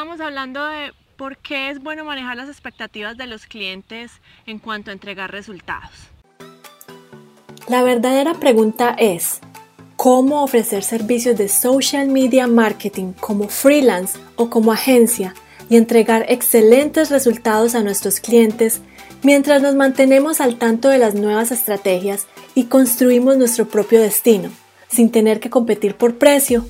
estábamos hablando de por qué es bueno manejar las expectativas de los clientes en cuanto a entregar resultados. La verdadera pregunta es, ¿cómo ofrecer servicios de social media marketing como freelance o como agencia y entregar excelentes resultados a nuestros clientes mientras nos mantenemos al tanto de las nuevas estrategias y construimos nuestro propio destino, sin tener que competir por precio?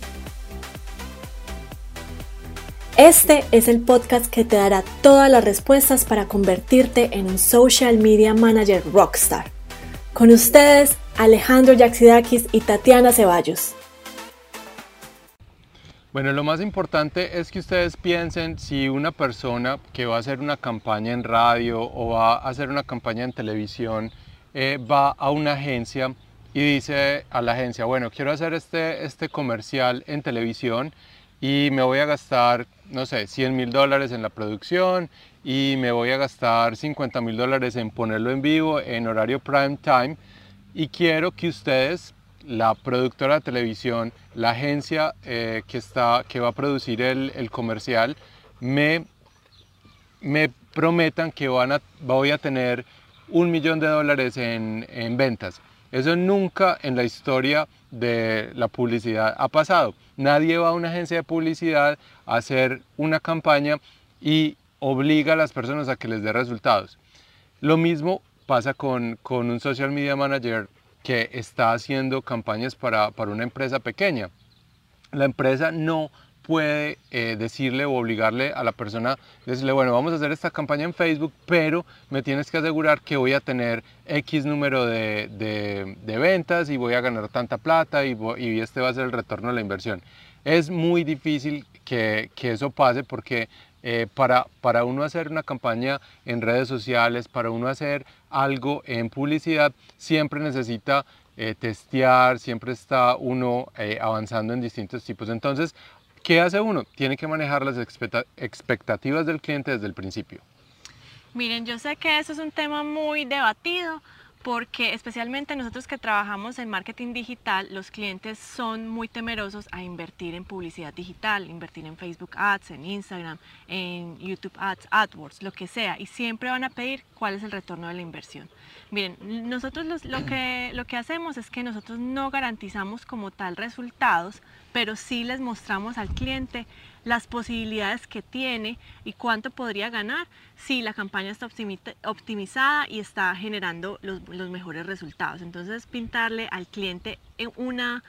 Este es el podcast que te dará todas las respuestas para convertirte en un social media manager rockstar. Con ustedes, Alejandro Yaxidakis y Tatiana Ceballos. Bueno, lo más importante es que ustedes piensen si una persona que va a hacer una campaña en radio o va a hacer una campaña en televisión eh, va a una agencia y dice a la agencia, bueno, quiero hacer este, este comercial en televisión y me voy a gastar, no sé, 100 mil dólares en la producción y me voy a gastar 50 mil dólares en ponerlo en vivo en horario prime time y quiero que ustedes la productora de televisión, la agencia eh, que, está, que va a producir el, comercial, me, me prometan que van a, voy a tener un millón de dólares en, en ventas. Eso nunca en la historia de la publicidad ha pasado. Nadie va a una agencia de publicidad a hacer una campaña y obliga a las personas a que les dé resultados. Lo mismo pasa con, con un social media manager que está haciendo campañas para, para una empresa pequeña. La empresa no puede eh, decirle o obligarle a la persona, decirle, bueno, vamos a hacer esta campaña en Facebook, pero me tienes que asegurar que voy a tener X número de, de, de ventas y voy a ganar tanta plata y, y, este va a ser el retorno de la inversión. Es muy difícil que, que eso pase porque eh, para, para uno hacer una campaña en redes sociales, para uno hacer algo en publicidad, siempre necesita eh, testear, siempre está uno eh, avanzando en distintos tipos. Entonces, ¿qué hace uno? Tiene que manejar las expectativas del cliente desde el principio. Miren, yo sé que eso es un tema muy debatido porque especialmente nosotros que trabajamos en marketing digital, los clientes son muy temerosos a invertir en publicidad digital, invertir en Facebook Ads, en Instagram, en YouTube Ads, AdWords, lo que sea, y siempre van a pedir cuál es el retorno de la inversión. Miren, nosotros lo, que, lo que hacemos es que nosotros no garantizamos como tal resultados, pero sí les mostramos al cliente las posibilidades que tiene y cuánto podría ganar si la campaña está optimizada y está generando los, mejores resultados. Entonces, pintarle al cliente una,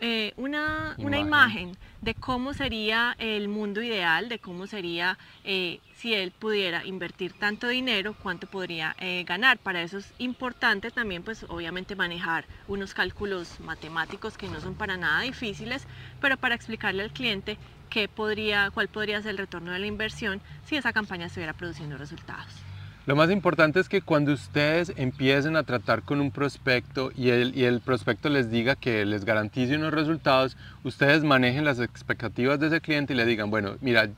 eh, una, imagen. una, imagen. de cómo sería el mundo ideal, de cómo sería eh, si él pudiera invertir tanto dinero, cuánto podría eh, ganar. Para eso es importante también, pues obviamente manejar unos cálculos matemáticos que no son para nada difíciles, pero para explicarle al cliente qué podría, cuál podría ser el retorno de la inversión si esa campaña estuviera produciendo resultados. Lo más importante es que cuando ustedes empiecen a tratar con un prospecto y el, y el prospecto les diga que les garantice unos resultados, ustedes manejen las expectativas de ese cliente y le digan, bueno, mira,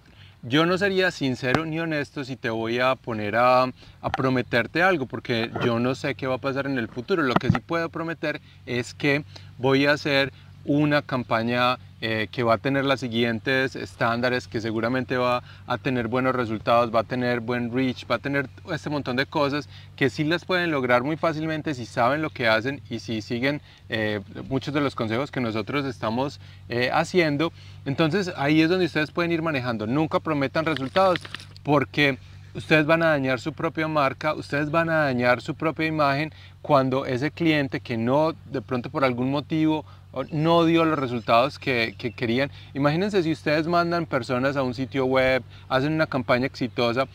yo no sería sincero ni honesto si te voy a poner a, a, prometerte algo, porque yo no sé qué va a pasar en el futuro. Lo que sí puedo prometer es que voy a hacer una campaña eh, que va a tener los siguientes estándares, que seguramente va a tener buenos resultados, va a tener buen reach, va a tener este montón de cosas que sí las pueden lograr muy fácilmente si saben lo que hacen y si siguen eh, muchos de los consejos que nosotros estamos eh, haciendo. Entonces ahí es donde ustedes pueden ir manejando. Nunca prometan resultados porque ustedes van a dañar su propia marca, ustedes van a dañar su propia imagen cuando ese cliente que no, de pronto por algún motivo, no dio los resultados que, querían. Imagínense si ustedes mandan personas a un sitio web, hacen una campaña exitosa,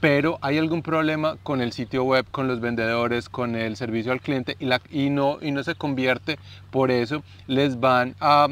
pero hay algún problema con el sitio web, con los vendedores, con el servicio al cliente y, no, se convierte, por eso les van a,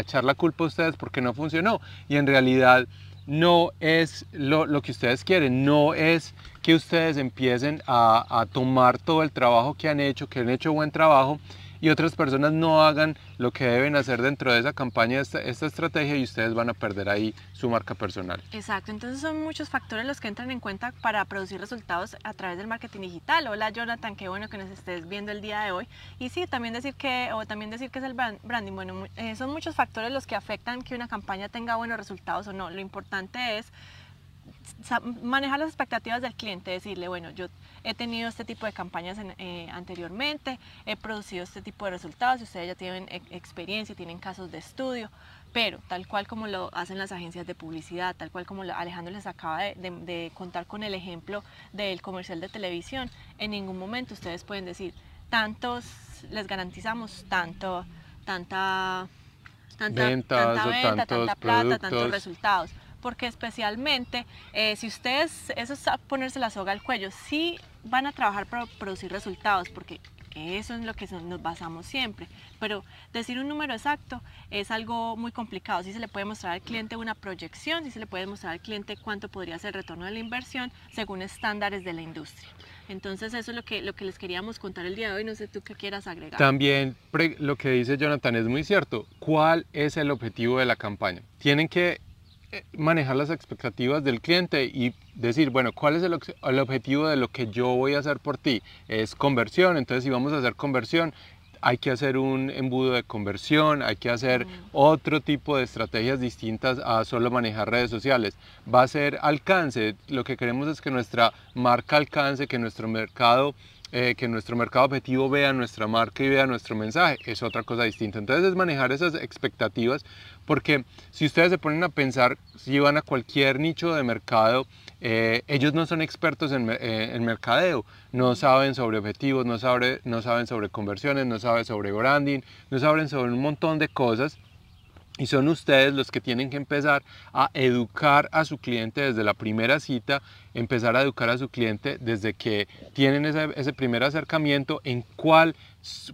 echar la culpa a ustedes porque no funcionó. Y en realidad no es lo, que ustedes quieren, no es que ustedes empiecen a tomar todo el trabajo que han hecho, que han hecho buen trabajo y otras personas no hagan lo que deben hacer dentro de esa campaña, esta, esta estrategia y ustedes van a perder ahí su marca personal. Exacto, entonces son muchos factores los que entran en cuenta para producir resultados a través del marketing digital. Hola Jonathan, qué bueno que nos estés viendo el día de hoy. Y sí, también decir que, o también decir que es el branding, bueno, eh, son muchos factores los que afectan que una campaña tenga buenos resultados o no. Lo importante es manejar las expectativas del cliente, decirle, bueno, yo he tenido este tipo de campañas eh, anteriormente, he producido este tipo de resultados, ustedes ya tienen experiencia, tienen casos de estudio, pero tal cual como lo hacen las agencias de publicidad, tal cual como Alejandro les acaba de, contar con el ejemplo del comercial de televisión, en ningún momento ustedes pueden decir, tantos, les garantizamos tanto, tanta, tanta Ventas, venta, tanta plata, tantos resultados porque especialmente eh, si ustedes, eso es ponerse la soga al cuello, sí van a trabajar para producir resultados, porque eso es lo que nos basamos siempre, pero decir un número exacto es algo muy complicado. Si se le puede mostrar al cliente una proyección, si se le puede mostrar al cliente cuánto podría ser el retorno de la inversión según estándares de la industria. Entonces eso es lo que, lo que les queríamos contar el día de hoy, no sé tú qué quieras agregar. También lo que dice Jonathan es muy cierto. ¿Cuál es el objetivo de la campaña? Tienen que manejar las expectativas del cliente y decir, bueno, ¿cuál es el, el, objetivo de lo que yo voy a hacer por ti? Es conversión, entonces si vamos a hacer conversión, hay que hacer un embudo de conversión, hay que hacer mm. otro tipo de estrategias distintas a solo manejar redes sociales. Va a ser alcance, lo que queremos es que nuestra marca alcance, que nuestro mercado eh, que nuestro mercado objetivo vea nuestra marca y vea nuestro mensaje, es otra cosa distinta. Entonces es manejar esas expectativas, porque si ustedes se ponen a pensar, si van a cualquier nicho de mercado, eh, ellos no son expertos en, eh, en, mercadeo, no saben sobre objetivos, no, sabe, no saben sobre conversiones, no saben sobre branding, no saben sobre un montón de cosas y son ustedes los que tienen que empezar a educar a su cliente desde la primera cita, empezar a educar a su cliente desde que tienen ese, primer acercamiento en cuál,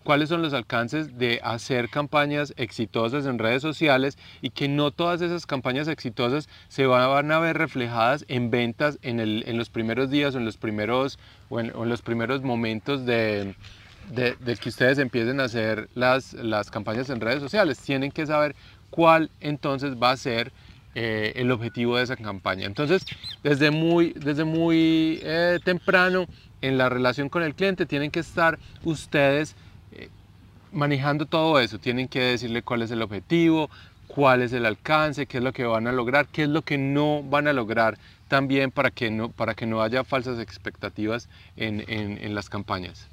cuáles son los alcances de hacer campañas exitosas en redes sociales y que no todas esas campañas exitosas se van a ver reflejadas en ventas en, el, en los primeros días o en los primeros, o en, los primeros momentos de, de, que ustedes empiecen a hacer las, las campañas en redes sociales. Tienen que saber cuál entonces va a ser eh, el objetivo de esa campaña. Entonces, desde muy, desde muy eh, temprano en la relación con el cliente tienen que estar ustedes eh, manejando todo eso, tienen que decirle cuál es el objetivo, cuál es el alcance, qué es lo que van a lograr, qué es lo que no van a lograr también para que no, para que no haya falsas expectativas en, en las campañas.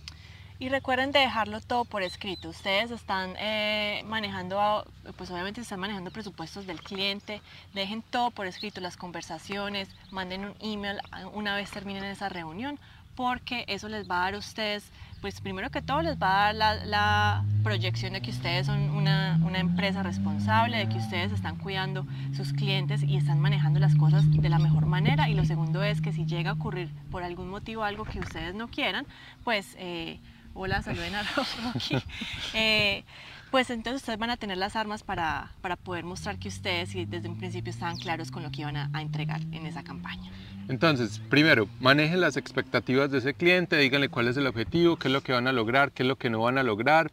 Y recuerden de dejarlo todo por escrito. Ustedes están eh, manejando, pues obviamente están manejando presupuestos del cliente. Dejen todo por escrito, las conversaciones, manden un email una vez terminen esa reunión, porque eso les va a dar a ustedes, pues primero que todo les va a dar la, proyección de que ustedes son una, una, empresa responsable, de que ustedes están cuidando sus clientes y están manejando las cosas de la mejor manera. Y lo segundo es que si llega a ocurrir por algún motivo algo que ustedes no quieran, pues... Eh, hola, saluden a Rocky, eh, pues entonces ustedes van a tener las armas para, para, poder mostrar que ustedes desde un principio estaban claros con lo que iban a, a, entregar en esa campaña. Entonces, primero, manejen las expectativas de ese cliente, díganle cuál es el objetivo, qué es lo que van a lograr, qué es lo que no van a lograr.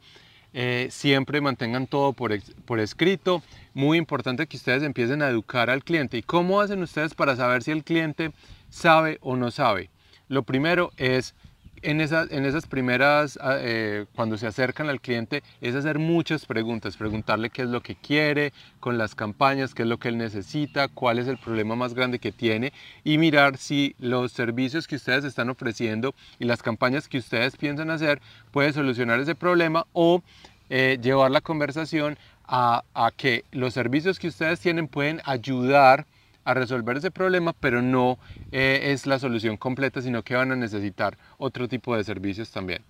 Eh, siempre mantengan todo por, por escrito. Muy importante que ustedes empiecen a educar al cliente. ¿Y cómo hacen ustedes para saber si el cliente sabe o no sabe? Lo primero es en, en esas primeras, ah, eh, cuando se acercan al cliente, es hacer muchas preguntas, preguntarle qué es lo que quiere con las campañas, qué es lo que él necesita, cuál es el problema más grande que tiene y mirar si los servicios que ustedes están ofreciendo y las campañas que ustedes piensan hacer puede solucionar ese problema o eh, llevar la conversación a, que los servicios que ustedes tienen pueden ayudar resolver ese problema, pero no eh, es la solución completa, sino que van a necesitar otro tipo de servicios también.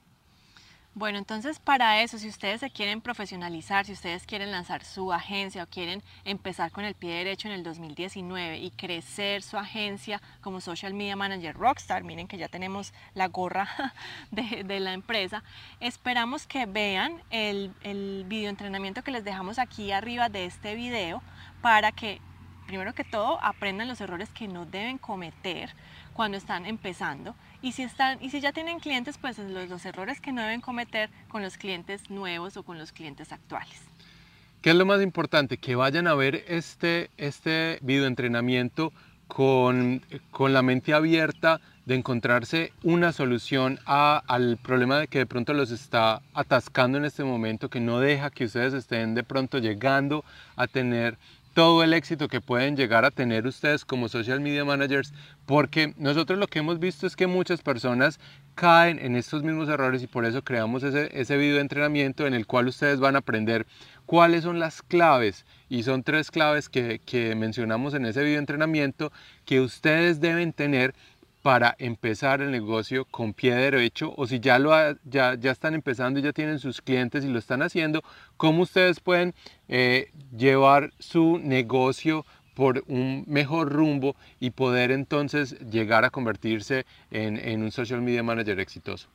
Bueno, entonces para eso, si ustedes se quieren profesionalizar, si ustedes quieren lanzar su agencia o quieren empezar con el pie derecho en el 2019 y crecer su agencia como Social Media Manager Rockstar, miren que ya tenemos la gorra de, de la empresa, esperamos que vean el, el video entrenamiento que les dejamos aquí arriba de este video para que primero que todo, aprendan los errores que no deben cometer cuando están empezando y si, están, y si ya tienen clientes, pues los, errores que no deben cometer con los clientes nuevos o con los clientes actuales. ¿Qué es lo más importante? Que vayan a ver este, este videoentrenamiento con, con la mente abierta de encontrarse una solución al problema de que de pronto los está atascando en este momento, que no deja que ustedes estén de pronto llegando a tener todo el éxito que pueden llegar a tener ustedes como social media managers, porque nosotros lo que hemos visto es que muchas personas caen en estos mismos errores y por eso creamos ese, ese video de entrenamiento en el cual ustedes van a aprender cuáles son las claves y son tres claves que, que mencionamos en ese video de entrenamiento que ustedes deben tener para empezar el negocio con pie derecho o si ya, lo ya, ya están empezando y ya tienen sus clientes y lo están haciendo, cómo ustedes pueden eh, llevar su negocio por un mejor rumbo y poder entonces llegar a convertirse en, en un social media manager exitoso.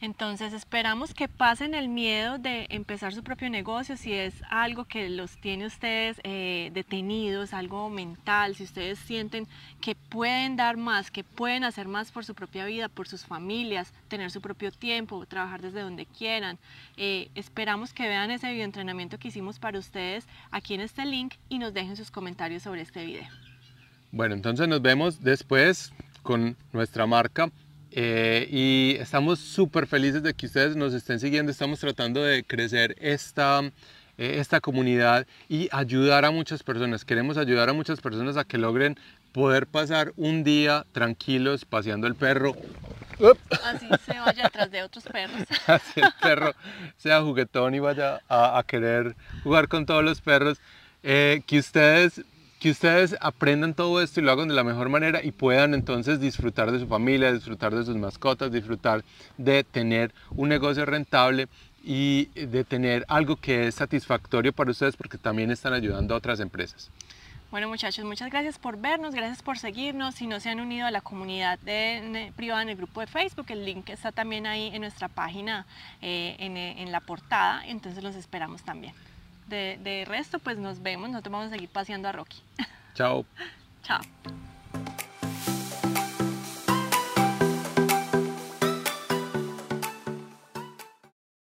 Entonces esperamos que pasen el miedo de empezar su propio negocio, si es algo que los tiene ustedes eh, detenidos, algo mental, si ustedes sienten que pueden dar más, que pueden hacer más por su propia vida, por sus familias, tener su propio tiempo, trabajar desde donde quieran. Eh, esperamos que vean ese videoentrenamiento que hicimos para ustedes aquí en este link y nos dejen sus comentarios sobre este video. Bueno, entonces nos vemos después con nuestra marca eh, y estamos súper felices de que ustedes nos estén siguiendo. Estamos tratando de crecer esta, eh, esta comunidad y ayudar a muchas personas. Queremos ayudar a muchas personas a que logren poder pasar un día tranquilos paseando el perro. Así se vaya atrás de otros perros. Así el perro sea juguetón y vaya a, querer jugar con todos los perros. Eh, que ustedes que ustedes aprendan todo esto y lo hagan de la mejor manera y puedan entonces disfrutar de su familia, disfrutar de sus mascotas, disfrutar de tener un negocio rentable y de tener algo que es satisfactorio para ustedes porque también están ayudando a otras empresas. Bueno muchachos, muchas gracias por vernos, gracias por seguirnos. Si no se han unido a la comunidad de, privada en el grupo de Facebook, el link está también ahí en nuestra página, eh, en, en la portada, entonces los esperamos también de, resto, pues nos vemos. Nosotros vamos a seguir paseando a Rocky. Chao. Chao.